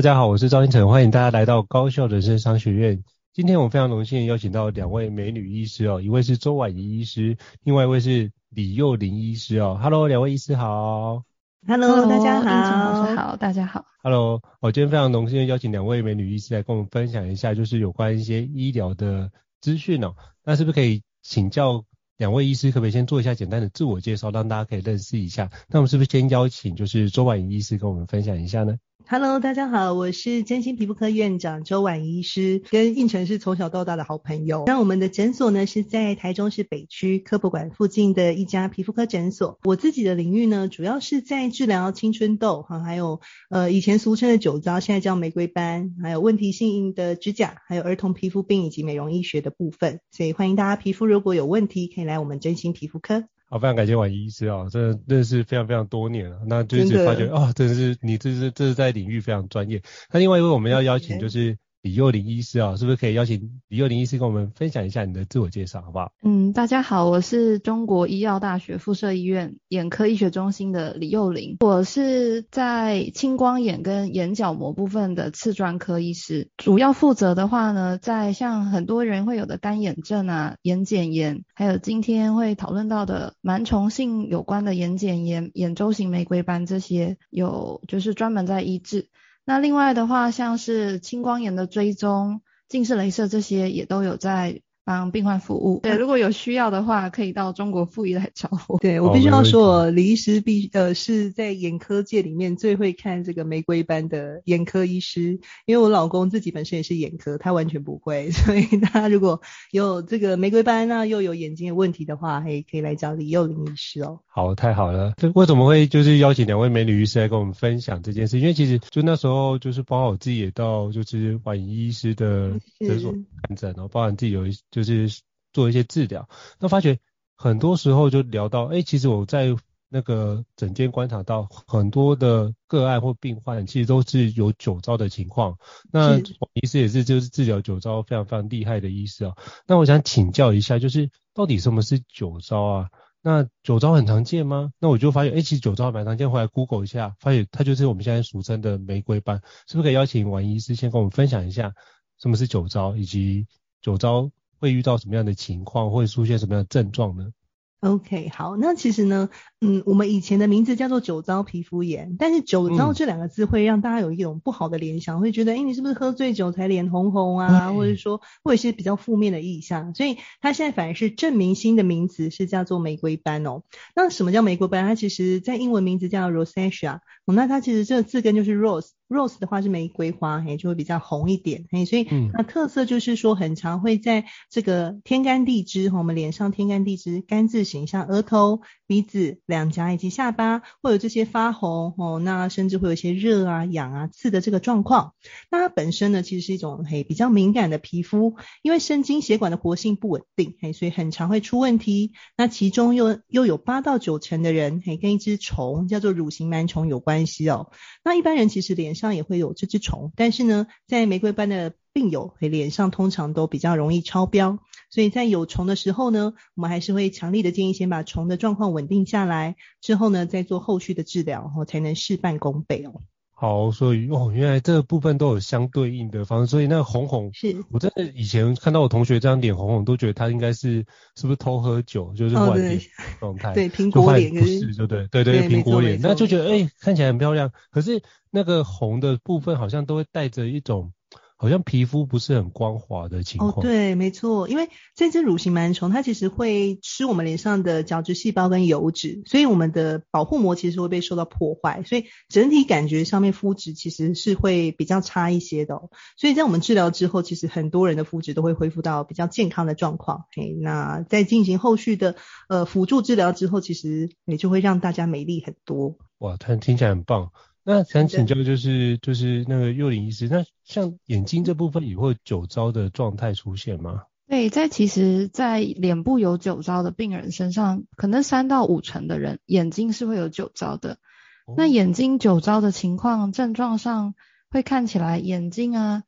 大家好，我是赵胤丞，欢迎大家来到高校人生商学院。今天我们非常荣幸邀请到两位美女医师哦，一位是周婉仪医师，另外一位是李幼玲医师哦。Hello，两位医师好。Hello，大家好。胤丞老师好，大家好。Hello，我今天非常荣幸邀请两位美女医师来跟我们分享一下，就是有关一些医疗的资讯哦。那是不是可以请教两位医师，可不可以先做一下简单的自我介绍，让大家可以认识一下？那我们是不是先邀请就是周婉仪医师跟我们分享一下呢？Hello，大家好，我是真心皮肤科院长周婉仪医师，跟胤丞是从小到大的好朋友。那我们的诊所呢是在台中市北区科博馆附近的一家皮肤科诊所。我自己的领域呢，主要是在治疗青春痘哈，还有呃以前俗称的酒糟，现在叫玫瑰斑，还有问题性的指甲，还有儿童皮肤病以及美容医学的部分。所以欢迎大家皮肤如果有问题，可以来我们真心皮肤科。好，非常感谢婉仪医师啊，真的认识非常非常多年了，那就是发觉啊，真的是你这是这是在领域非常专业。那另外一位我们要邀请就是。李幼玲医师啊，是不是可以邀请李幼玲医师跟我们分享一下你的自我介绍，好不好？嗯，大家好，我是中国医药大学附设医院眼科医学中心的李幼玲，我是在青光眼跟眼角膜部分的次专科医师，主要负责的话呢，在像很多人会有的干眼症啊、眼睑炎，还有今天会讨论到的螨虫性有关的眼睑炎、眼周型玫瑰斑这些，有就是专门在医治。那另外的话，像是青光眼的追踪、近视雷射这些，也都有在帮病患服务。对，如果有需要的话，可以到中国附医来找我。对，我必须要说，李医师必呃是在眼科界里面最会看这个玫瑰斑的眼科医师。因为我老公自己本身也是眼科，他完全不会，所以他如果有这个玫瑰斑那又有眼睛的问题的话，嘿，可以来找李幼林医师哦。好，太好了。这为什么会就是邀请两位美女医师来跟我们分享这件事？因为其实就那时候就是包括我自己也到就是宛仪医师的诊所看诊，然后包含自己有就是做一些治疗，那发觉很多时候就聊到，哎，其实我在那个诊间观察到很多的个案或病患，其实都是有酒糟的情况。那医师也是就是治疗酒糟非常非常厉害的医师啊。那我想请教一下，就是到底什么是酒糟啊？那酒糟很常见吗？那我就发现，哎，其实酒糟蛮常见。回来 Google 一下，发现它就是我们现在俗称的玫瑰斑。是不是可以邀请王医师先跟我们分享一下什么是酒糟，以及酒糟会遇到什么样的情况，会出现什么样的症状呢？OK，好，那其实呢，嗯，我们以前的名字叫做酒糟皮肤炎，但是酒糟这两个字会让大家有一种不好的联想，嗯、会觉得，哎，你是不是喝醉酒才脸红红啊？嗯、或者说，或者是比较负面的意象，所以它现在反而是正名新的名词是叫做玫瑰斑哦。那什么叫玫瑰斑？它其实在英文名字叫 rosacea，、哦、那它其实这个字根就是 rose。Rose 的话是玫瑰花，嘿，就会比较红一点，嘿，所以那特色就是说很常会在这个天干地支，我们脸上天干地支，干字形，像额头、鼻子、两颊以及下巴会有这些发红，哦，那甚至会有一些热啊、痒啊、刺的这个状况。那它本身呢，其实是一种嘿比较敏感的皮肤，因为神经血管的活性不稳定，嘿，所以很常会出问题。那其中又又有八到九成的人，嘿，跟一只虫叫做乳型螨虫有关系哦。那一般人其实脸上也会有这只虫，但是呢，在玫瑰斑的病友，和，脸上通常都比较容易超标。所以在有虫的时候呢，我们还是会强力的建议先把虫的状况稳定下来，之后呢再做后续的治疗，然后才能事半功倍哦。好，所以哦，原来这个部分都有相对应的方式，所以那个红红，是。我真的以前看到我同学这样脸红红，都觉得他应该是是不是偷喝酒，就是晚脸状态，对苹果脸，不是，就对？对对苹果脸，那就觉得哎、欸、看起来很漂亮，可是那个红的部分好像都会带着一种。好像皮肤不是很光滑的情况。哦，对，没错，因为这只乳型螨虫它其实会吃我们脸上的角质细胞跟油脂，所以我们的保护膜其实会被受到破坏，所以整体感觉上面肤质其实是会比较差一些的哦。所以在我们治疗之后，其实很多人的肤质都会恢复到比较健康的状况。嘿，那在进行后续的呃辅助治疗之后，其实也就会让大家美丽很多。哇，听听起来很棒。那想请教就是就是那个幼伶医师，那像眼睛这部分也会有酒糟的状态出现吗？对，在其实，在脸部有酒糟的病人身上，可能三到五成的人眼睛是会有酒糟的。哦、那眼睛酒糟的情况症状上会看起来眼睛啊，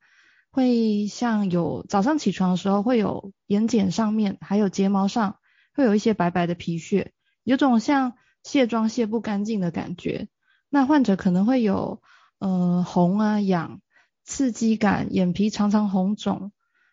会像有早上起床的时候会有眼睑上面还有睫毛上会有一些白白的皮屑，有种像卸妆卸不干净的感觉。那患者可能会有呃红啊、痒、刺激感、眼皮常常红肿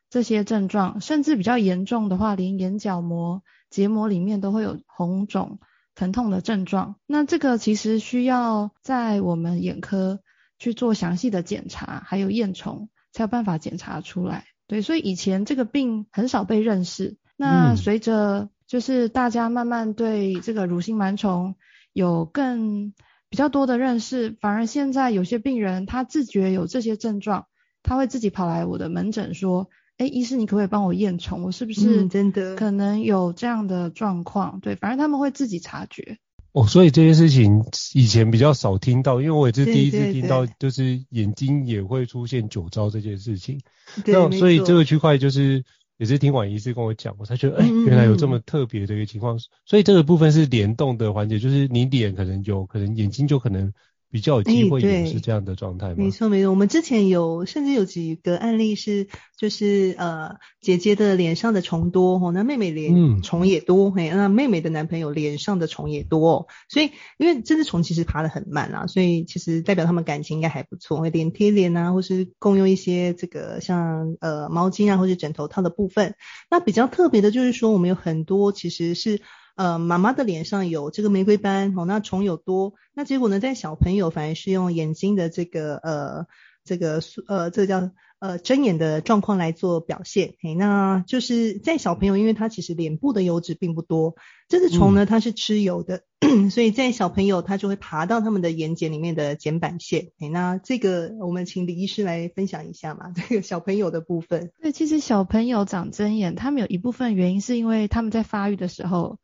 这些症状，甚至比较严重的话，连眼角膜、结膜里面都会有红肿、疼痛的症状。那这个其实需要在我们眼科去做详细的检查，还有验虫，才有办法检查出来。对，所以以前这个病很少被认识。那随着就是大家慢慢对这个乳性螨虫有更比较多的认识，反而现在有些病人他自觉有这些症状，他会自己跑来我的门诊说：“哎，医师，你可不可以帮我验虫？我是不是真的可能有这样的状况？”嗯，对，反正他们会自己察觉。哦，所以这件事情以前比较少听到，因为我也是第一次听到，就是眼睛也会出现酒糟这件事情。对，那所以这个区块就是。也是听婉医师跟我讲，我才觉得，哎、欸，原来有这么特别的一个情况，嗯，所以这个部分是联动的环节，就是你脸可能有，可能眼睛就可能。比较有机会也是这样的状态吗？没错没错，我们之前有甚至有几个案例是，就是呃姐姐的脸上的虫多哦，那妹妹脸虫也多嘿，那妹妹的男朋友脸上的虫也多哦，所以因为这只虫其实爬得很慢啊，所以其实代表他们感情应该还不错，会脸贴脸啊，或是共用一些这个像呃毛巾啊或是枕头套的部分。那比较特别的就是说，我们有很多其实是。呃，妈妈的脸上有这个玫瑰斑哦，那虫有多，那结果呢，在小朋友反而是用眼睛的这个呃这个呃这个叫呃睁眼的状况来做表现，嘿，那就是在小朋友，因为他其实脸部的油脂并不多，这只虫呢它是吃油的，嗯、所以在小朋友它就会爬到他们的眼睑里面的睑板腺，嘿，那这个我们请李医师来分享一下嘛，这个小朋友的部分。对，其实小朋友长针眼，他们有一部分原因是因为他们在发育的时候。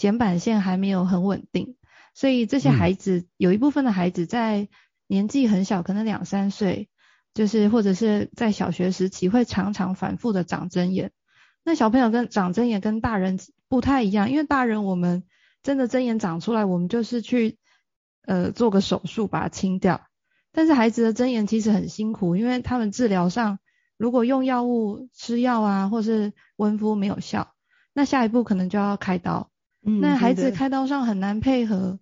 瞼板腺还没有很稳定，所以这些孩子、嗯、有一部分的孩子在年纪很小，可能两三岁，就是或者是在小学时期会常常反复的长针眼。那小朋友跟长针眼跟大人不太一样，因为大人我们真的针眼长出来，我们就是去呃做个手术把它清掉。但是孩子的针眼其实很辛苦，因为他们治疗上如果用药物吃药啊，或是温敷没有效，那下一步可能就要开刀。嗯，那孩子开刀上很难配合，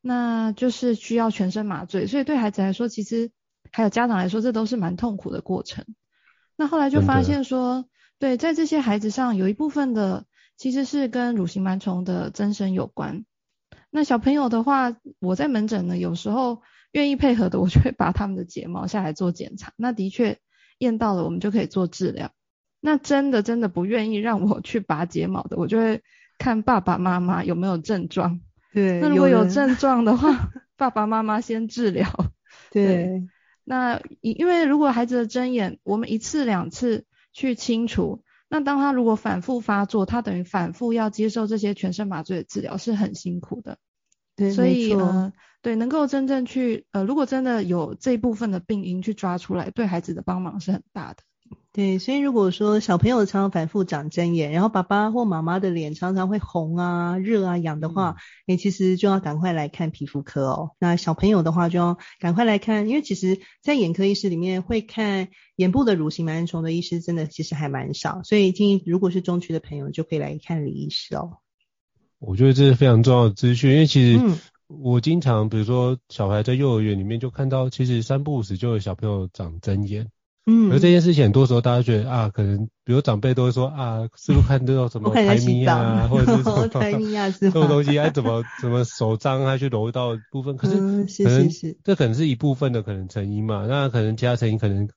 那就是需要全身麻醉，所以对孩子来说，其实还有家长来说，这都是蛮痛苦的过程。那后来就发现说，对，在这些孩子上有一部分的其实是跟乳型螨虫的增生有关。那小朋友的话，我在门诊呢，有时候愿意配合的，我就会拔他们的睫毛下来做检查。那的确验到了，我们就可以做治疗。那真的真的不愿意让我去拔睫毛的，我就会。看爸爸妈妈有没有症状，对，那如果有症状的话，爸爸妈妈先治疗，对，那因为如果孩子的针眼，我们一次两次去清除，那当他如果反复发作，他等于反复要接受这些全身麻醉的治疗，是很辛苦的。对，所以。呃，对，能够真正去呃，如果真的有这一部分的病因去抓出来，对孩子的帮忙是很大的。对，所以如果说小朋友常常反复长针眼，然后爸爸或妈妈的脸常常会红啊、热啊、痒的话，哎、嗯，其实就要赶快来看皮肤科哦。那小朋友的话就要赶快来看，因为其实在眼科医师里面会看眼部的乳型螨虫的医师真的其实还蛮少，所以建议如果是中区的朋友就可以来看李医师哦。我觉得这是非常重要的资讯，因为其实我经常比如说小孩在幼儿园里面就看到，其实三不五时就有小朋友长针眼。嗯，而这件事情很多时候大家觉得啊，可能比如长辈都会说啊，是不是看这种什么 排咪啊，或者是什么 排咪啊，这种东西，哎，怎么怎么手脏啊去揉到部分，可是可能、嗯、是是是。这可能是一部分的可能成因嘛，那可能其他成因可能。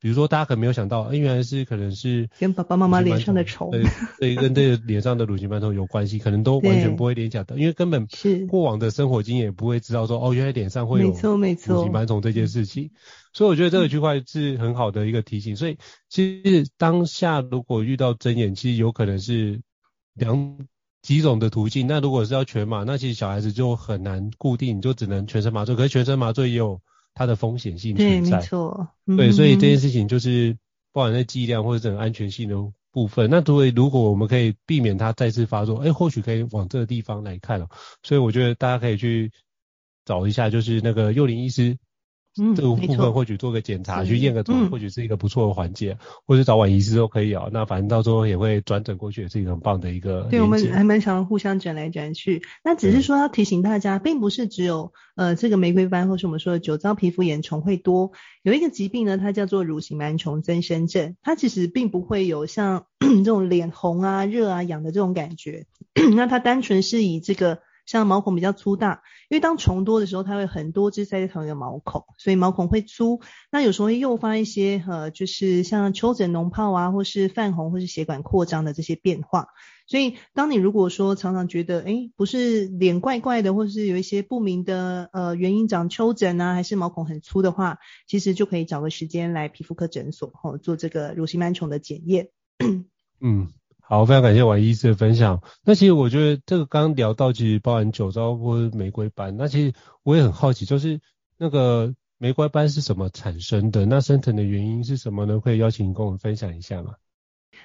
比如说，大家可能没有想到，哎，原来是可能是跟爸爸妈妈脸上的虫，对，对，跟这个脸上的乳型斑虫有关系，可能都完全不会联想到，因为根本是过往的生活经验也不会知道说，哦，原来脸上会有乳型斑虫这件事情，所以我觉得这个区块是很好的一个提醒。所以其实当下如果遇到针眼，其实有可能是两几种的途径。那如果是要全麻，那其实小孩子就很难固定，就只能全身麻醉。可是全身麻醉也有。它的风险性存在，对，没错，嗯、对，所以这件事情就是不管在剂量或者整个安全性的部分。那作为如果我们可以避免它再次发作，哎，或许可以往这个地方来看哦。所以我觉得大家可以去找一下，就是那个幼林医师。嗯，这个部分或许做个检查，去验个妆，或许是一个不错的环节，嗯、或者早晚医师都可以啊、哦。那反正到时候也会转诊过去，也是一个很棒的一个。对，我们还蛮常互相转来转去。那只是说要提醒大家，并不是只有呃这个玫瑰斑，或是我们说的酒糟皮肤炎虫会多。有一个疾病呢，它叫做乳型螨虫增生症，它其实并不会有像 这种脸红啊、热啊、痒的这种感觉。那它单纯是以这个。像毛孔比较粗大，因为当虫多的时候，它会很多只塞在同一个毛孔，所以毛孔会粗。那有时候会诱发一些呃，就是像丘疹脓疱啊，或是泛红，或是血管扩张的这些变化。所以，当你如果说常常觉得，诶，不是脸怪怪的，或是有一些不明的呃原因长丘疹啊，还是毛孔很粗的话，其实就可以找个时间来皮肤科诊所，哦，做这个乳型螨虫的检验。嗯。好，非常感谢王医师的分享。那其实我觉得这个刚聊到，其实包含酒糟或玫瑰斑。那其实我也很好奇，就是那个玫瑰斑是什么产生的？那生成的原因是什么呢？可以邀请你跟我们分享一下吗？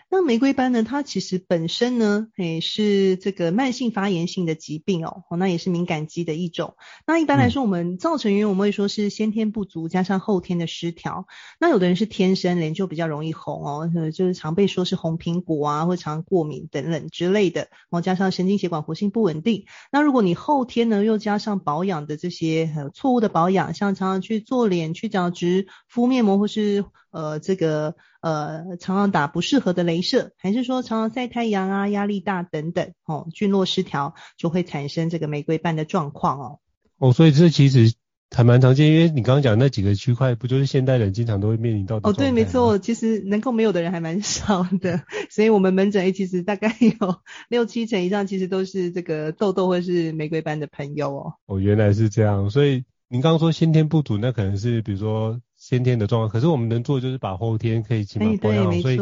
那玫瑰斑呢？它其实本身呢，也是这个慢性发炎性的疾病哦，那也是敏感肌的一种。那一般来说，我们造成原因我们会说是先天不足加上后天的失调。那有的人是天生脸就比较容易红哦，就是常被说是红苹果啊，或常过敏等等之类的。然后加上神经血管活性不稳定。那如果你后天呢又加上保养的这些呃错误的保养，像常常去做脸、去角质、敷面膜或是呃这个。呃，常常打不适合的镭射，还是说常常晒太阳啊、压力大等等，哦，菌落失调就会产生这个玫瑰斑的状况哦。哦，所以这其实还蛮常见，因为你刚刚讲那几个区块，不就是现代人经常都会面临到的？哦，对，没错，其实能够没有的人还蛮少的，所以我们门诊其实大概有 六七成以上，其实都是这个痘痘或是玫瑰斑的朋友哦。哦，原来是这样，所以您刚刚说先天不足，那可能是比如说。先天的状况，可是我们能做就是把后天可以起码保养好，所以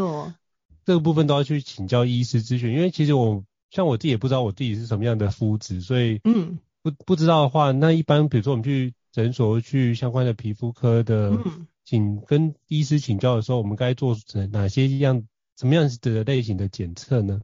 这个部分都要去请教医师咨询。因为其实我像我自己也不知道我自己是什么样的肤质，所以嗯不不知道的话，那一般比如说我们去诊所去相关的皮肤科的，请跟医师请教的时候，我们该做哪些样什么样子的类型的检测呢？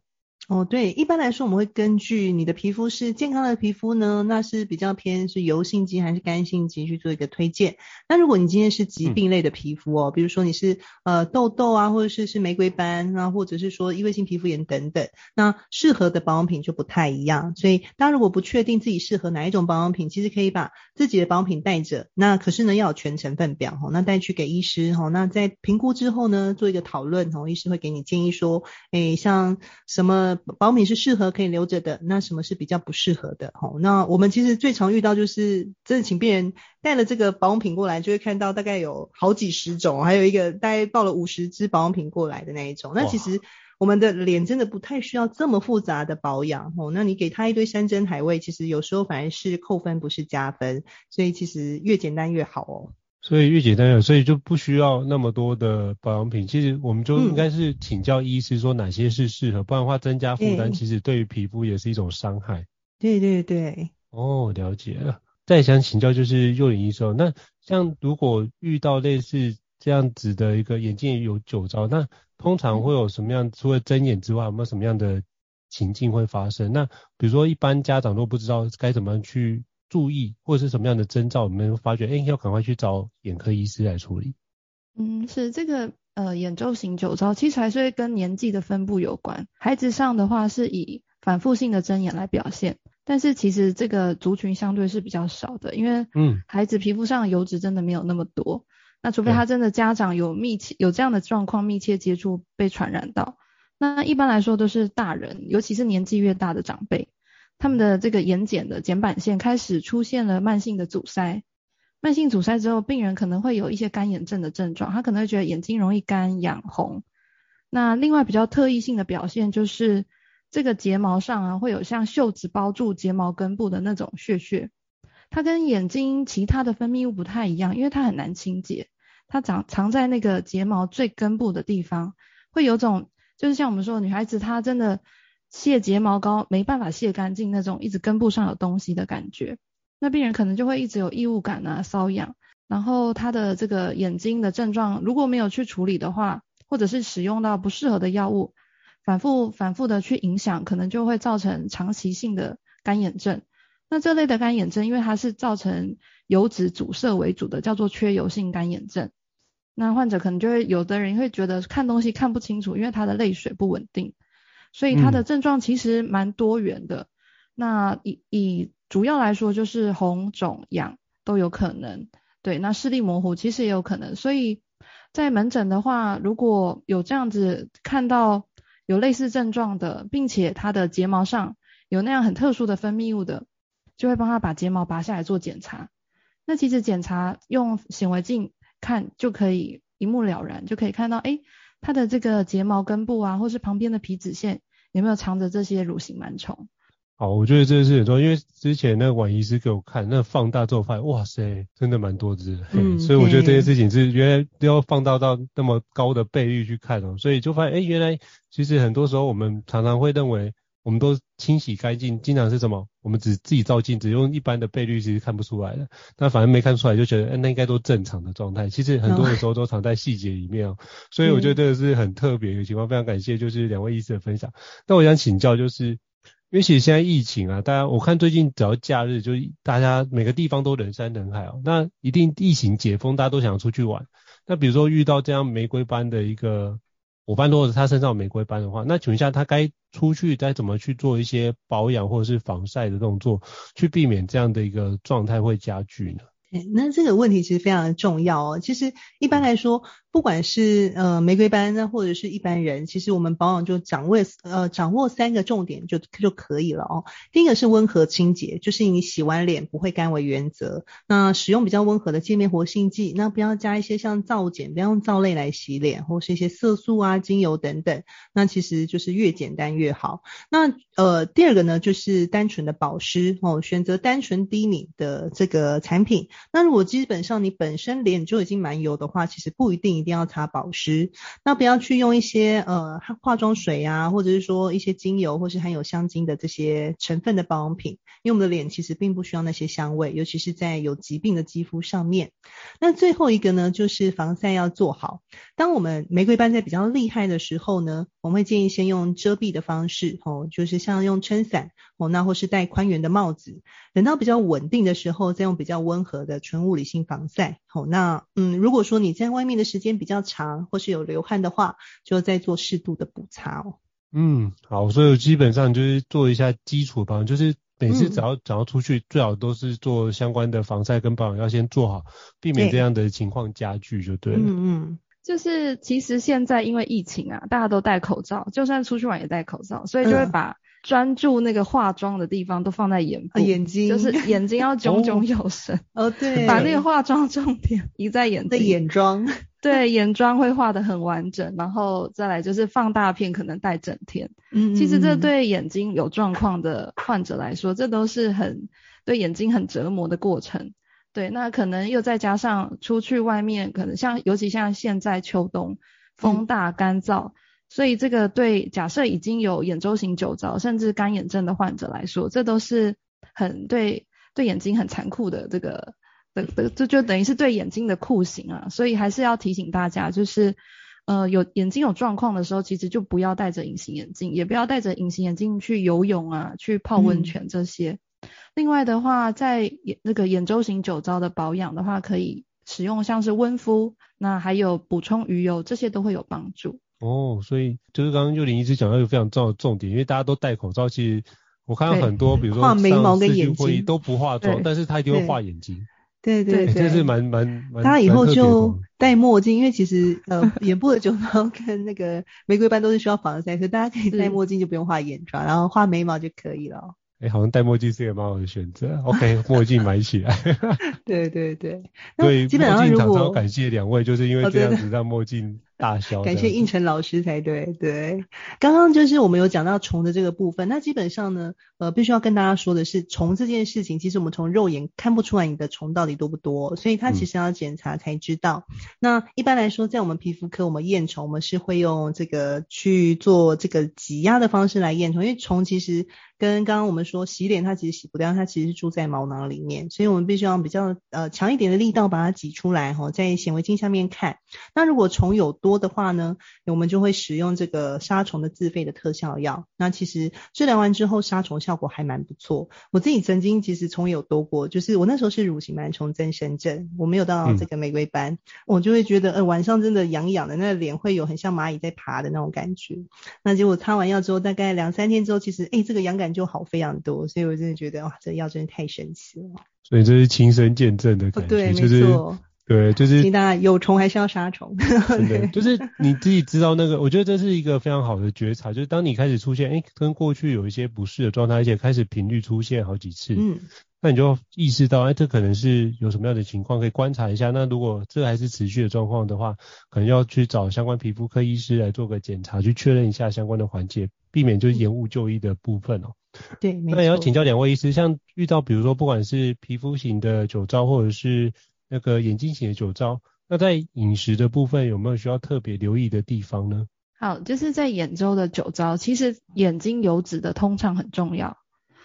哦，对，一般来说我们会根据你的皮肤是健康的皮肤呢，那是比较偏是油性肌还是干性肌去做一个推荐。那如果你今天是疾病类的皮肤哦，嗯、比如说你是呃痘痘啊，或者是是玫瑰斑啊，或者是说异位性皮肤炎等等，那适合的保养品就不太一样。所以大家如果不确定自己适合哪一种保养品，其实可以把自己的保养品带着。那可是呢要有全成分表哦，那带去给医师哦，那在评估之后呢做一个讨论哦，医师会给你建议说，诶像什么。保养品是适合可以留着的，那什么是比较不适合的？齁，那我们其实最常遇到就是，真的请病人带了这个保养品过来，就会看到大概有好几十种，还有一个大概报了五十支保养品过来的那一种。那其实我们的脸真的不太需要这么复杂的保养哦。那你给他一堆山珍海味，其实有时候反而是扣分，不是加分。所以其实越简单越好哦。所以越简单越好，所以就不需要那么多的保养品。其实我们就应该是请教医师说哪些是适合，嗯、不然的话增加负担，其实对于皮肤也是一种伤害。对对对。哦，了解了。再想请教就是幼龄医生，那像如果遇到类似这样子的一个眼睛有酒糟，那通常会有什么样？除了睁眼之外，有没有什么样的情境会发生？那比如说一般家长都不知道该怎么样去注意，或者是什么样的征兆，我们发觉，哎，要赶快去找眼科医师来处理。嗯，是这个呃眼周型酒糟，其实还是会跟年纪的分布有关。孩子上的话是以反复性的睁眼来表现，但是其实这个族群相对是比较少的，因为嗯，孩子皮肤上的油脂真的没有那么多。那除非他真的家长有密切有这样的状况，密切接触被传染到，那一般来说都是大人，尤其是年纪越大的长辈，他们的这个眼睑的睑板腺开始出现了慢性的阻塞，慢性阻塞之后，病人可能会有一些干眼症的症状，他可能会觉得眼睛容易干痒红。那另外比较特异性的表现就是这个睫毛上啊会有像袖子包住睫毛根部的那种屑屑。它跟眼睛其他的分泌物不太一样，因为它很难清洁，它长藏在那个睫毛最根部的地方，会有种就是像我们说女孩子她真的卸睫毛膏没办法卸干净那种，一直根部上有东西的感觉。那病人可能就会一直有异物感啊、瘙痒，然后他的这个眼睛的症状如果没有去处理的话，或者是使用到不适合的药物，反复反复的去影响，可能就会造成长期性的干眼症。那这类的干眼症，因为它是造成油脂阻塞为主的，叫做缺油性干眼症。那患者可能就会有的人会觉得看东西看不清楚，因为他的泪水不稳定，所以他的症状其实蛮多元的。嗯、那以以主要来说，就是红肿痒都有可能。对，那视力模糊其实也有可能。所以在门诊的话，如果有这样子看到有类似症状的，并且他的睫毛上有那样很特殊的分泌物的。就会帮他把睫毛拔下来做检查，那其实检查用显微镜看就可以一目了然，就可以看到，哎，他的这个睫毛根部啊，或是旁边的皮脂腺有没有藏着这些乳形螨虫。好，我觉得这是很重要，因为之前那个婉医师给我看，那放大之后发现，哇塞，真的蛮多只，嗯，所以我觉得这件事情是原来要放大到那么高的倍率去看哦，所以就发现，哎，原来其实很多时候我们常常会认为。我们都清洗干净，经常是什么？我们只自己照镜子，用一般的倍率其实看不出来的。那反正没看出来，就觉得，哎，那应该都正常的状态。其实很多的时候都藏在细节里面哦。所以我觉得这个是很特别的情况，非常感谢就是两位医师的分享。那我想请教，就是因为其实现在疫情啊，大家我看最近只要假日，就大家每个地方都人山人海哦。那一定疫情解封，大家都想出去玩。那比如说遇到这样玫瑰斑的一个。伙伴如果他身上有玫瑰斑的话，那请问一下，他该出去该怎么去做一些保养或者是防晒的动作，去避免这样的一个状态会加剧呢？那这个问题其实非常的重要哦。其实一般来说，不管是呃玫瑰斑呢，或者是一般人，其实我们保养就掌握呃掌握三个重点就就可以了哦。第一个是温和清洁，就是你洗完脸不会干为原则。那使用比较温和的界面活性剂，那不要加一些像皂碱，不要用皂类来洗脸，或是一些色素啊、精油等等。那其实就是越简单越好。那呃第二个呢，就是单纯的保湿哦，选择单纯低敏的这个产品。那如果基本上你本身脸就已经蛮油的话，其实不一定一定要擦保湿。那不要去用一些呃化妆水啊，或者是说一些精油或是含有香精的这些成分的保养品，因为我们的脸其实并不需要那些香味，尤其是在有疾病的肌肤上面。那最后一个呢，就是防晒要做好。当我们玫瑰斑在比较厉害的时候呢，我们会建议先用遮蔽的方式，哦，就是像用撑伞，哦，那或是戴宽圆的帽子。等到比较稳定的时候，再用比较温和的纯物理性防晒。好，那嗯，如果说你在外面的时间比较长，或是有流汗的话，就再做适度的补擦哦。嗯，好，所以基本上就是做一下基础保养，就是每次只要只要出去，最好都是做相关的防晒跟保养要先做好，避免这样的情况加剧就对了。嗯嗯。就是其实现在因为疫情啊，大家都戴口罩，就算出去玩也戴口罩，所以就会把专注那个化妆的地方都放在眼部，嗯、眼睛就是眼睛要炯炯有神。哦，对，把那个化妆重点移 在眼睛。眼妆。对，眼妆会画得很完整，然后再来就是放大片，可能戴整天。嗯，其实这对眼睛有状况的患者来说，这都是很对眼睛很折磨的过程。对，那可能又再加上出去外面，可能像尤其像现在秋冬风大干燥，嗯、所以这个对假设已经有眼周型酒糟甚至干眼症的患者来说，这都是很对对眼睛很残酷的这个的的，这就等于是对眼睛的酷刑啊。所以还是要提醒大家，就是呃有眼睛有状况的时候，其实就不要戴着隐形眼镜，也不要戴着隐形眼镜去游泳啊，去泡温泉这些。嗯另外的话，在眼那个眼周型酒糟的保养的话，可以使用像是温敷，那还有补充鱼油，这些都会有帮助。哦，所以就是刚刚幼林一直讲到一个非常重要的重点，因为大家都戴口罩，其实我看到很多，比如说画眉毛跟眼睛都不化妆，但是他一定会画眼睛。对对对，这是蛮蛮蛮。大家以后就戴墨镜，因为其实呃 眼部的酒糟跟那个玫瑰斑都是需要防晒，所以大家可以戴墨镜就不用画眼妆，然后画眉毛就可以了。哎，好像戴墨镜是一个蛮好的选择。OK，墨镜买起来。对对对。对，基本上如果感谢两位，就是因为这样子让墨镜大销。感谢应成老师才对。对，刚刚就是我们有讲到虫的这个部分，那基本上呢，呃，必须要跟大家说的是，虫这件事情，其实我们从肉眼看不出来你的虫到底多不多，所以它其实要检查才知道。嗯、那一般来说，在我们皮肤科，我们验虫，我们是会用这个去做这个挤压的方式来验虫，因为虫其实。跟刚刚我们说洗脸，它其实洗不掉，它其实是住在毛囊里面，所以我们必须要比较呃强一点的力道把它挤出来哈，在显微镜下面看。那如果虫有多的话呢，我们就会使用这个杀虫的自费的特效药。那其实治疗完之后，杀虫效果还蛮不错。我自己曾经其实虫有多过，就是我那时候是乳型螨虫增生症，我没有到这个玫瑰斑，嗯、我就会觉得呃晚上真的痒痒的，那个脸会有很像蚂蚁在爬的那种感觉。那结果擦完药之后，大概两三天之后，其实哎这个痒感。就好非常多，所以我真的觉得哇，这药真的太神奇了。所以这是亲身见证的感觉，对，就是没错，对，就是。有虫还是要杀虫。真的，就是你自己知道那个，我觉得这是一个非常好的觉察，就是当你开始出现，哎，跟过去有一些不适的状态，而且开始频率出现好几次，嗯，那你就意识到，哎，这可能是有什么样的情况，可以观察一下。那如果这还是持续的状况的话，可能要去找相关皮肤科医师来做个检查，去确认一下相关的环节，避免就是延误就医的部分哦。对，那也要请教两位医师，像遇到比如说不管是皮肤型的酒糟，或者是那个眼睛型的酒糟，那在饮食的部分有没有需要特别留意的地方呢？好，就是在眼周的酒糟，其实眼睛油脂的通畅很重要，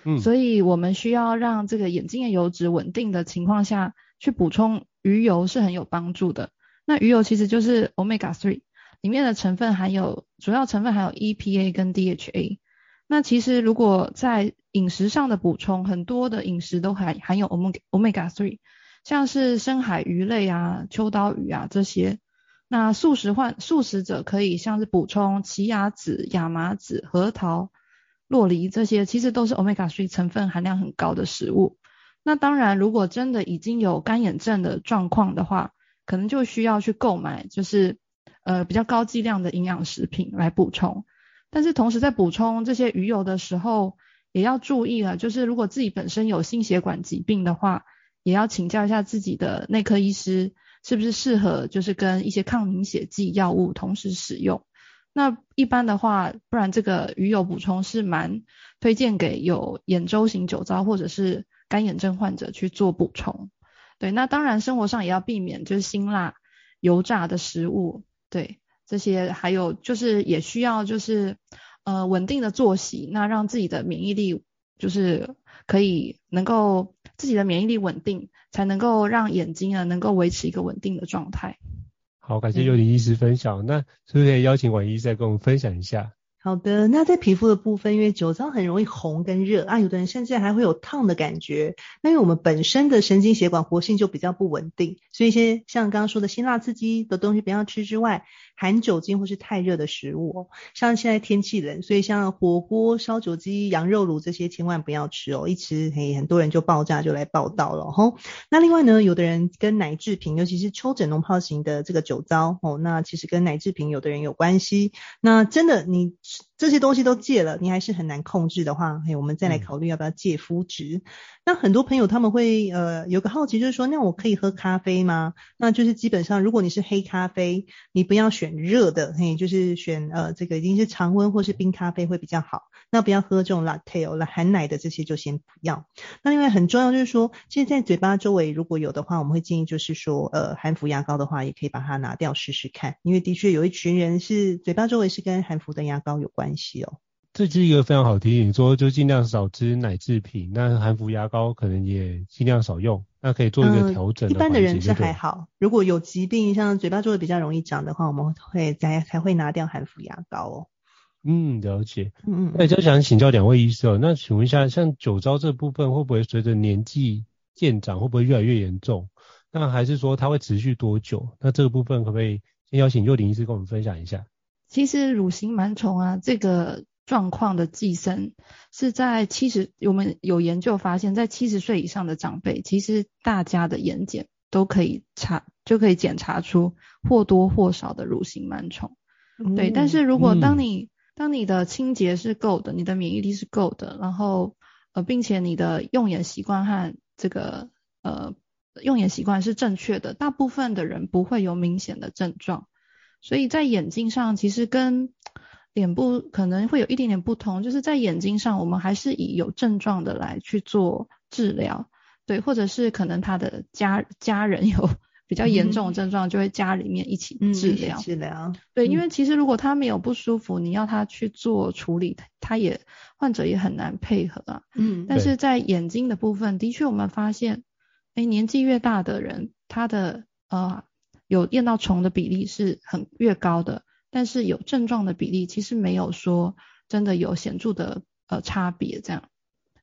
嗯，所以我们需要让这个眼睛的油脂稳定的情况下去补充鱼油是很有帮助的。那鱼油其实就是 Omega 3里面的成分含有，主要成分含有 EPA 跟 DHA。那其实如果在饮食上的补充，很多的饮食都含含有 Omega 3，像是深海鱼类啊、秋刀鱼啊这些。那素食患素食者可以像是补充奇亚籽、亚麻籽、核桃、洛梨这些，其实都是 Omega 3成分含量很高的食物。那当然，如果真的已经有干眼症的状况的话，可能就需要去购买就是呃比较高剂量的营养食品来补充。但是同时在补充这些鱼油的时候，也要注意了，就是如果自己本身有心血管疾病的话，也要请教一下自己的内科医师，是不是适合就是跟一些抗凝血剂药物同时使用。那一般的话，不然这个鱼油补充是蛮推荐给有眼周型酒糟或者是干眼症患者去做补充。对，那当然生活上也要避免就是辛辣、油炸的食物。对。这些还有就是也需要就是呃稳定的作息，那让自己的免疫力就是可以能够自己的免疫力稳定，才能够让眼睛啊能够维持一个稳定的状态。好，感谢尤里医师分享，嗯、那是不是可以邀请婉医师再跟我们分享一下？好的，那在皮肤的部分，因为酒糟很容易红跟热啊，有的人甚至还会有烫的感觉。那因为我们本身的神经血管活性就比较不稳定，所以一些像刚刚说的辛辣刺激的东西不要吃之外，含酒精或是太热的食物哦，像现在天气冷，所以像火锅、烧酒鸡、羊肉炉这些千万不要吃哦，一吃嘿很多人就爆炸就来报道了吼。那另外呢，有的人跟奶制品，尤其是丘疹脓疱型的这个酒糟哦，那其实跟奶制品有的人有关系。那真的你。这些东西都戒了，你还是很难控制的话，嘿，我们再来考虑要不要戒麸质。嗯、那很多朋友他们会呃有个好奇，就是说，那我可以喝咖啡吗？那就是基本上，如果你是黑咖啡，你不要选热的，嘿，就是选呃这个已经是常温或是冰咖啡会比较好。那不要喝这种 latte 哦，含奶的这些就先不要。那另外很重要就是说，其实在嘴巴周围如果有的话，我们会建议就是说，呃，含氟牙膏的话，也可以把它拿掉试试看，因为的确有一群人是嘴巴周围是跟含氟的牙膏有关系哦。这是一个非常好提醒，说就尽量少吃奶制品，那含氟牙膏可能也尽量少用，那可以做一个调整、嗯。一般的人是还好，如果有疾病，像嘴巴做的比较容易长的话，我们会才才会拿掉含氟牙膏哦。嗯，了解。嗯嗯。那就想请教两位医生哦，那请问一下，像酒糟这部分会不会随着年纪渐长，会不会越来越严重？那还是说它会持续多久？那这个部分可不可以先邀请幼林医师跟我们分享一下？其实乳型螨虫啊，这个。状况的寄生是在七十，我们有研究发现，在七十岁以上的长辈，其实大家的眼睑都可以查，就可以检查出或多或少的乳型螨虫。嗯、对，但是如果当你、嗯、当你的清洁是够的，你的免疫力是够的，然后呃，并且你的用眼习惯和这个呃用眼习惯是正确的，大部分的人不会有明显的症状。所以在眼睛上，其实跟脸部可能会有一点点不同，就是在眼睛上，我们还是以有症状的来去做治疗，对，或者是可能他的家家人有 比较严重的症状，就会家里面一起治疗。嗯、治疗，对，因为其实如果他没有不舒服，你要他去做处理，他也患者也很难配合啊。嗯，但是在眼睛的部分，的确我们发现，哎，年纪越大的人，他的呃有验到虫的比例是很越高的。但是有症状的比例其实没有说真的有显著的呃差别这样，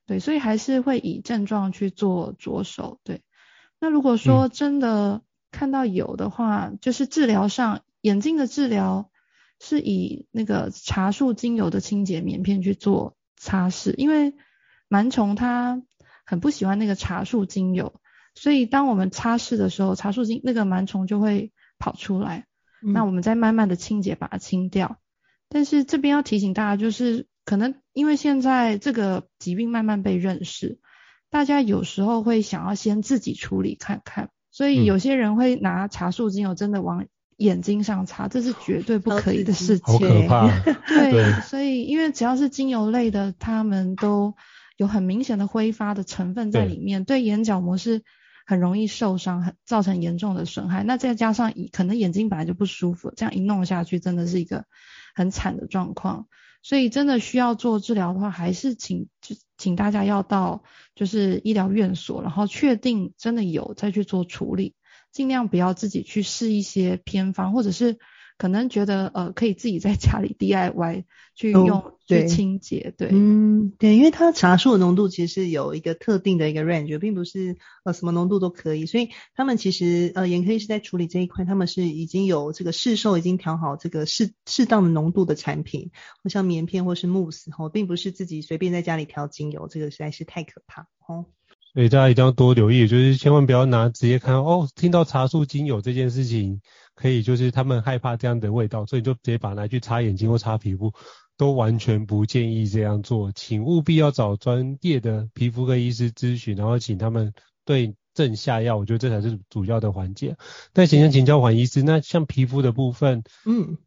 对，所以还是会以症状去做着手，对。那如果说真的看到有的话，嗯、就是治疗上眼睛的治疗是以那个茶树精油的清洁棉片去做擦拭，因为螨虫它很不喜欢那个茶树精油，所以当我们擦拭的时候，茶树精那个螨虫就会跑出来。那我们再慢慢的清洁，把它清掉。但是这边要提醒大家，就是可能因为现在这个疾病慢慢被认识，大家有时候会想要先自己处理看看，所以有些人会拿茶树精油真的往眼睛上擦，这是绝对不可以的事情。好可怕。对，对，所以因为只要是精油类的，他们都有很明显的挥发的成分在里面，对，对眼角膜是。很容易受伤，很造成严重的损害。那再加上可能眼睛本来就不舒服，这样一弄下去，真的是一个很惨的状况。所以真的需要做治疗的话，还是请就请大家要到就是医疗院所，然后确定真的有再去做处理，尽量不要自己去试一些偏方，或者是。可能觉得呃可以自己在家里 DIY 去用、哦、去清洁，对，嗯，对，因为它茶树的浓度其实是有一个特定的一个 range，并不是呃什么浓度都可以，所以他们其实呃眼科医师在处理这一块，他们是已经有这个市售已经调好这个适适当的浓度的产品，像棉片或是慕斯吼，并不是自己随便在家里调精油，这个实在是太可怕哦。所以大家一定要多留意，就是千万不要拿直接看哦，听到茶树精油这件事情。可以，就是他们害怕这样的味道，所以就直接把它拿去擦眼睛或擦皮肤，都完全不建议这样做，请务必要找专业的皮肤科医师咨询，然后请他们对症下药，我觉得这才是主要的环节。但行先请教黄医师，那像皮肤的部分，嗯，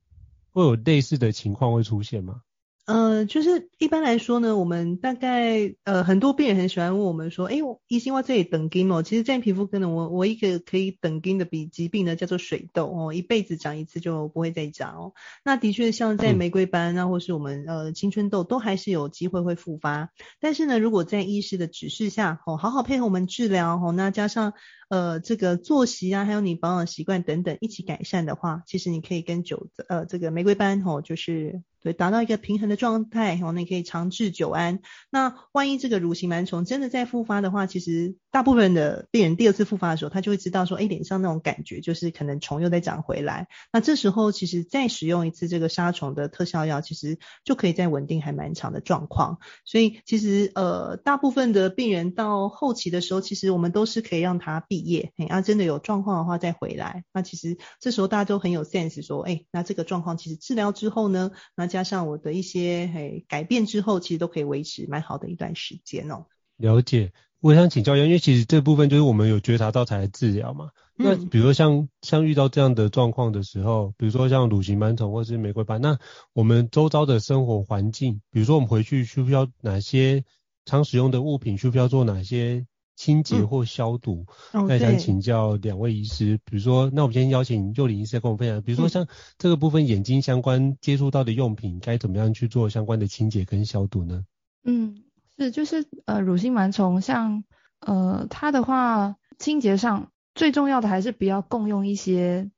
会有类似的情况会出现吗？呃，就是一般来说呢，我们大概呃很多病人很喜欢问我们说，哎，医生我这里等金哦，其实，在皮肤科呢，我我一个可以等金的比疾病呢叫做水痘哦，一辈子长一次就不会再长哦。那的确像在玫瑰斑啊，或是我们呃青春痘，都还是有机会会复发。但是呢，如果在医师的指示下哦，好好配合我们治疗哦，那加上呃这个作息啊，还有你保养习惯等等一起改善的话，其实你可以跟酒呃这个玫瑰斑哦，就是。对，达到一个平衡的状态，然后你可以长治久安。那万一这个乳型螨虫真的再复发的话，其实大部分的病人第二次复发的时候，他就会知道说，哎，脸上那种感觉就是可能虫又再长回来。那这时候其实再使用一次这个杀虫的特效药，其实就可以再稳定还蛮长的状况。所以其实呃，大部分的病人到后期的时候，其实我们都是可以让他毕业。哎，那真的有状况的话再回来。那其实这时候大家都很有 sense 说，哎，那这个状况其实治疗之后呢，那加上我的一些嘿改变之后，其实都可以维持蛮好的一段时间哦。了解。我想请教一下，因为其实这部分就是我们有觉察到才来治疗嘛。嗯、那比如说像像遇到这样的状况的时候，比如说像乳型螨虫或是玫瑰斑，那我们周遭的生活环境，比如说我们回去需不需要哪些常使用的物品，需不需要做哪些清洁或消毒？嗯、那想请教两位医师，比如说，那我们先邀请幼龄医师来跟我们分享，比如说像这个部分眼睛相关接触到的用品，该怎么样去做相关的清洁跟消毒呢？嗯。是，就是呃，乳性螨虫像呃，它的话清洁上最重要的还是不要共用一些，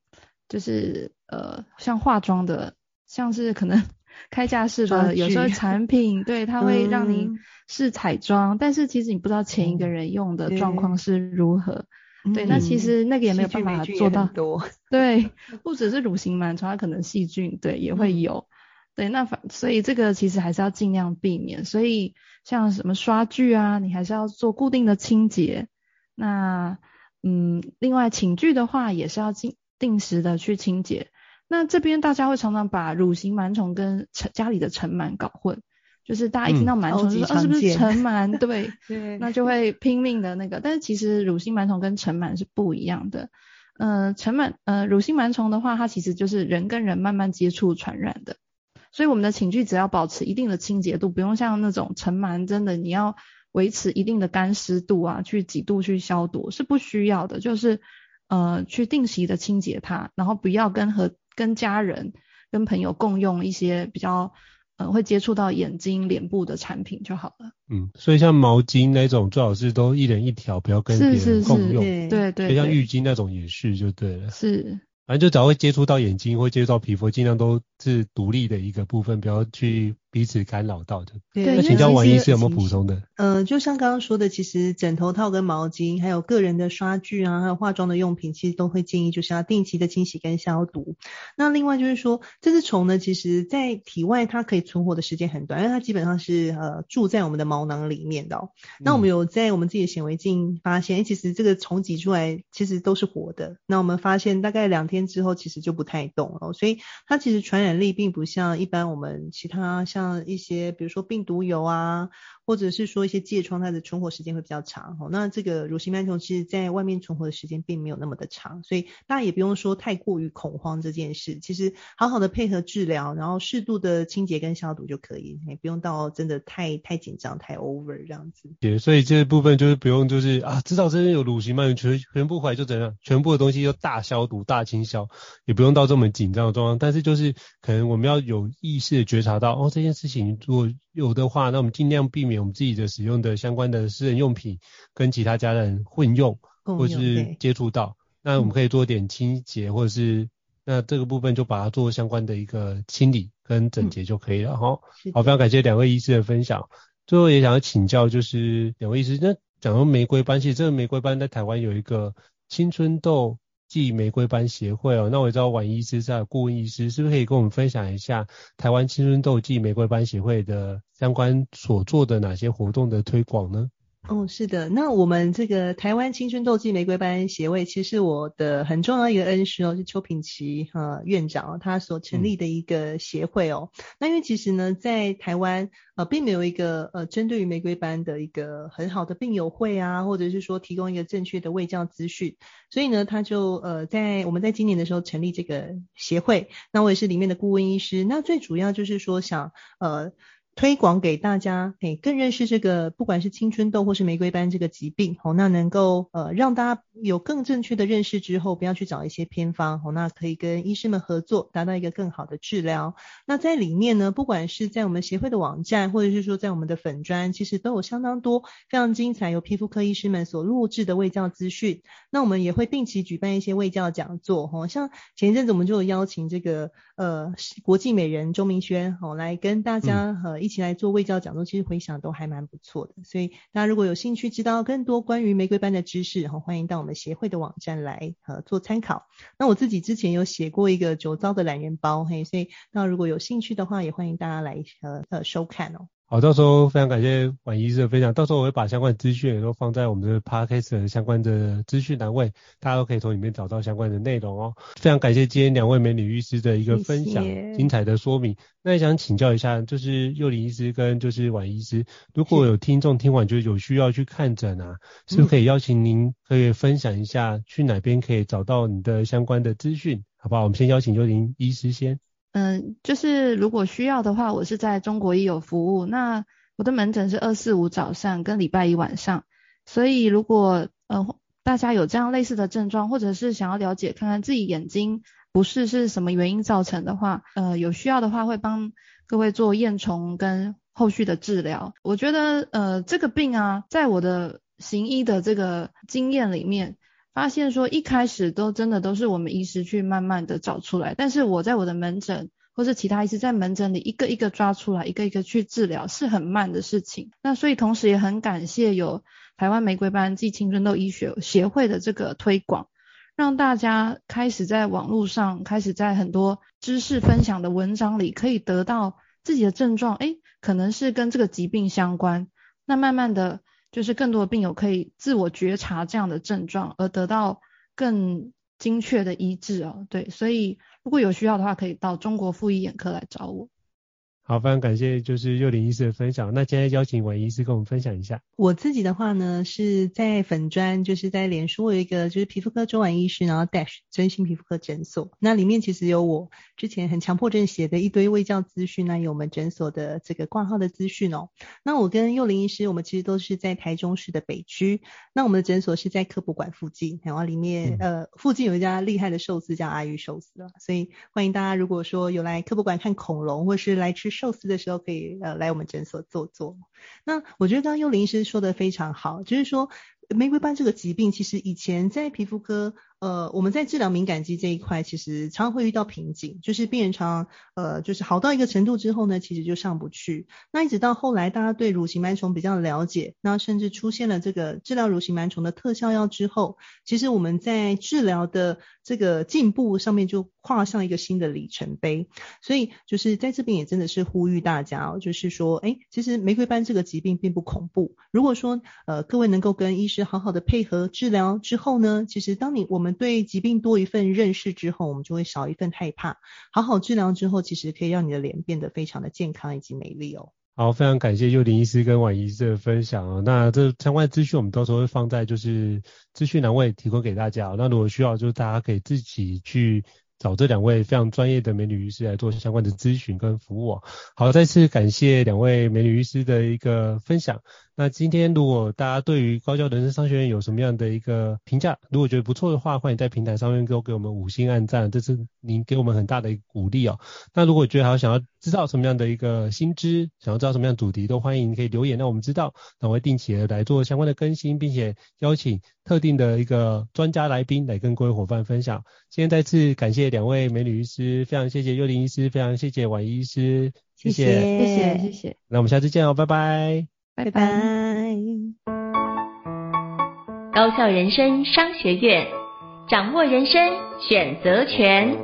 就是呃，像化妆的，像是可能开架式的，有时候产品，对，它会让您试彩妆，嗯，但是其实你不知道前一个人用的状况是如何，对，对，那其实那个也没有办法做到，对，不只是乳型螨虫，它可能细菌对也会有。嗯对，那反所以这个其实还是要尽量避免。所以像什么刷具啊，你还是要做固定的清洁。那嗯，另外寝具的话也是要定定时的去清洁。那这边大家会常常把乳型螨虫跟尘家里的尘螨搞混，就是大家一听到螨虫就说，啊，是不是尘螨？对，对，那就会拼命的那个。但是其实乳型螨虫跟尘螨是不一样的。呃，尘螨呃，乳型螨虫的话，它其实就是人跟人慢慢接触传染的。所以我们的寝具只要保持一定的清洁度，不用像那种尘螨，真的你要维持一定的干湿度啊，去几度去消毒是不需要的，就是呃去定期的清洁它，然后不要跟和跟家人、跟朋友共用一些比较呃会接触到眼睛、脸部的产品就好了。嗯，所以像毛巾那种最好是都一人一条，不要跟别人共用。是是是对，对对。像浴巾那种也是就对了。是。反正就只要会接触到眼睛，会接触到皮肤，尽量都是独立的一个部分，不要去彼此干扰到的。对，那请教王医师有没有补充的？呃，就像刚刚说的，其实枕头套跟毛巾，还有个人的刷具啊，还有化妆的用品，其实都会建议就是要定期的清洗跟消毒。那另外就是说，这只虫呢，其实在体外它可以存活的时间很短，因为它基本上是呃住在我们的毛囊里面的哦。那我们有在我们自己的显微镜发现，嗯、其实这个虫挤出来其实都是活的。那我们发现大概两天之后，其实就不太动了，所以它其实传染力并不像一般我们其他像嗯一些。比如说病毒疣啊，或者是说一些疥疮，它的存活时间会比较长。哦那这个乳型螨虫其实在外面存活的时间并没有那么的长，所以大家也不用说太过于恐慌这件事。其实好好的配合治疗，然后适度的清洁跟消毒就可以，也不用到真的太太紧张、太 over 这样子。对，所以这部分就是不用就是啊，知道这边有乳型螨虫，全全部回来就怎样，全部的东西就大消毒、大清消，也不用到这么紧张的状况。但是就是可能我们要有意识的觉察到哦，这件事情。如果有的话，那我们尽量避免我们自己的使用的相关的私人用品跟其他家人混用，或是接触到。那我们可以做点清洁，或者是那这个部分就把它做相关的一个清理跟整洁就可以了。好，好，非常感谢两位医师的分享。最后也想要请教，就是两位医师，那讲到玫瑰斑，其实这个玫瑰斑在台湾有一个青春痘暨玫瑰班协会哦，那我知道婉医师在顾问医师，是不是可以跟我们分享一下台湾青春痘暨玫瑰班协会的相关所做的哪些活动的推广呢？哦，是的，那我们这个台湾青春痘暨玫瑰班协会，其实我的很重要一个恩师哦，是邱品琪呃院长他所成立的一个协会哦。嗯、那因为其实呢，在台湾呃并没有一个呃针对于玫瑰班的一个很好的病友会啊，或者是说提供一个正确的卫教资讯，所以呢，他就呃在我们在今年的时候成立这个协会，那我也是里面的顾问医师，那最主要就是说想呃。推广给大家，诶，更认识这个不管是青春痘或是玫瑰斑这个疾病，哦，那能够呃让大家有更正确的认识之后，不要去找一些偏方，哦，那可以跟医师们合作，达到一个更好的治疗。那在里面呢，不管是在我们协会的网站，或者是说在我们的粉专，其实都有相当多非常精彩由皮肤科医师们所录制的卫教资讯。那我们也会定期举办一些卫教讲座，哦，像前一阵子我们就有邀请这个呃国际美人周明轩，哦，来跟大家呃。一起来做卫教讲座，其实回想都还蛮不错的。所以大家如果有兴趣知道更多关于玫瑰班的知识，哈，欢迎到我们协会的网站来呃做参考。那我自己之前有写过一个酒糟的懒人包，嘿，所以那如果有兴趣的话，也欢迎大家来呃呃收看哦。好，到时候非常感谢婉仪医师的分享，到时候我会把相关的资讯也都放在我们的 podcast 的相关的资讯栏位，大家都可以从里面找到相关的内容哦。非常感谢今天两位美女医师的一个分享，谢谢精彩的说明。那也想请教一下，就是幼林医师跟就是婉仪医师，如果有听众听完就有需要去看诊啊，是不是可以邀请您可以分享一下去哪边可以找到你的相关的资讯，好不好？我们先邀请幼林医师先。嗯，就是如果需要的话，我是在中国医友服务。那我的门诊是二四五早上跟礼拜一晚上，所以如果呃大家有这样类似的症状，或者是想要了解看看自己眼睛不适是什么原因造成的话，呃有需要的话会帮各位做验虫跟后续的治疗。我觉得呃这个病啊，在我的行医的这个经验里面。发现说一开始都真的都是我们医师去慢慢的找出来，但是我在我的门诊或是其他医师在门诊里一个一个抓出来，一个一个去治疗是很慢的事情。那所以同时也很感谢有台湾玫瑰斑暨青春痘医学协会的这个推广，让大家开始在网络上，开始在很多知识分享的文章里可以得到自己的症状，诶，可能是跟这个疾病相关。那慢慢的。就是更多的病友可以自我觉察这样的症状，而得到更精确的医治哦。对，所以如果有需要的话，可以到中国妇医眼科来找我。好，非常感谢就是幼林医师的分享。那今天邀请婉医师跟我们分享一下。我自己的话呢，是在粉专，就是在脸书有一个就是皮肤科周婉医师，然后 dash 真心皮肤科诊所。那里面其实有我之前很强迫症写的一堆卫教资讯，那有我们诊所的这个挂号的资讯哦。那我跟幼林医师，我们其实都是在台中市的北区。那我们的诊所是在科普馆附近，然后里面、嗯、呃附近有一家厉害的寿司叫阿玉寿司啊，所以欢迎大家如果说有来科博馆看恐龙，或是来吃。寿司的时候可以呃来我们诊所坐坐。那我觉得刚刚幽灵医师说的非常好，就是说玫瑰斑这个疾病，其实以前在皮肤科。呃，我们在治疗敏感肌这一块，其实常常会遇到瓶颈，就是病人常呃，就是好到一个程度之后呢，其实就上不去。那一直到后来，大家对乳型螨虫比较了解，那甚至出现了这个治疗乳型螨虫的特效药之后，其实我们在治疗的这个进步上面就跨上一个新的里程碑。所以就是在这边也真的是呼吁大家哦，就是说，哎，其实玫瑰斑这个疾病并不恐怖。如果说呃各位能够跟医师好好的配合治疗之后呢，其实当你我们对疾病多一份认识之后，我们就会少一份害怕。好好治疗之后，其实可以让你的脸变得非常的健康以及美丽哦。好，非常感谢幼林医师跟婉仪医师的分享哦。那这相关的资讯我们到时候会放在就是资讯栏位提供给大家。那如果需要，就是大家可以自己去找这两位非常专业的美女医师来做相关的咨询跟服务。好，再次感谢两位美女医师的一个分享。那今天如果大家对于高教人生商学院有什么样的一个评价，如果觉得不错的话，欢迎在平台上面给给我们五星按赞，这是您给我们很大的一个鼓励哦。那如果觉得还想要知道什么样的一个新知，想要知道什么样的主题，都欢迎可以留言让我们知道，那我会定期的来做相关的更新，并且邀请特定的一个专家来宾来跟各位伙伴分享。今天再次感谢两位美女医师，非常谢谢幼龄医师，非常谢谢婉仪医师，谢谢谢谢谢谢。那我们下次见哦，拜拜。拜拜。高校人生商学院，掌握人生选择权。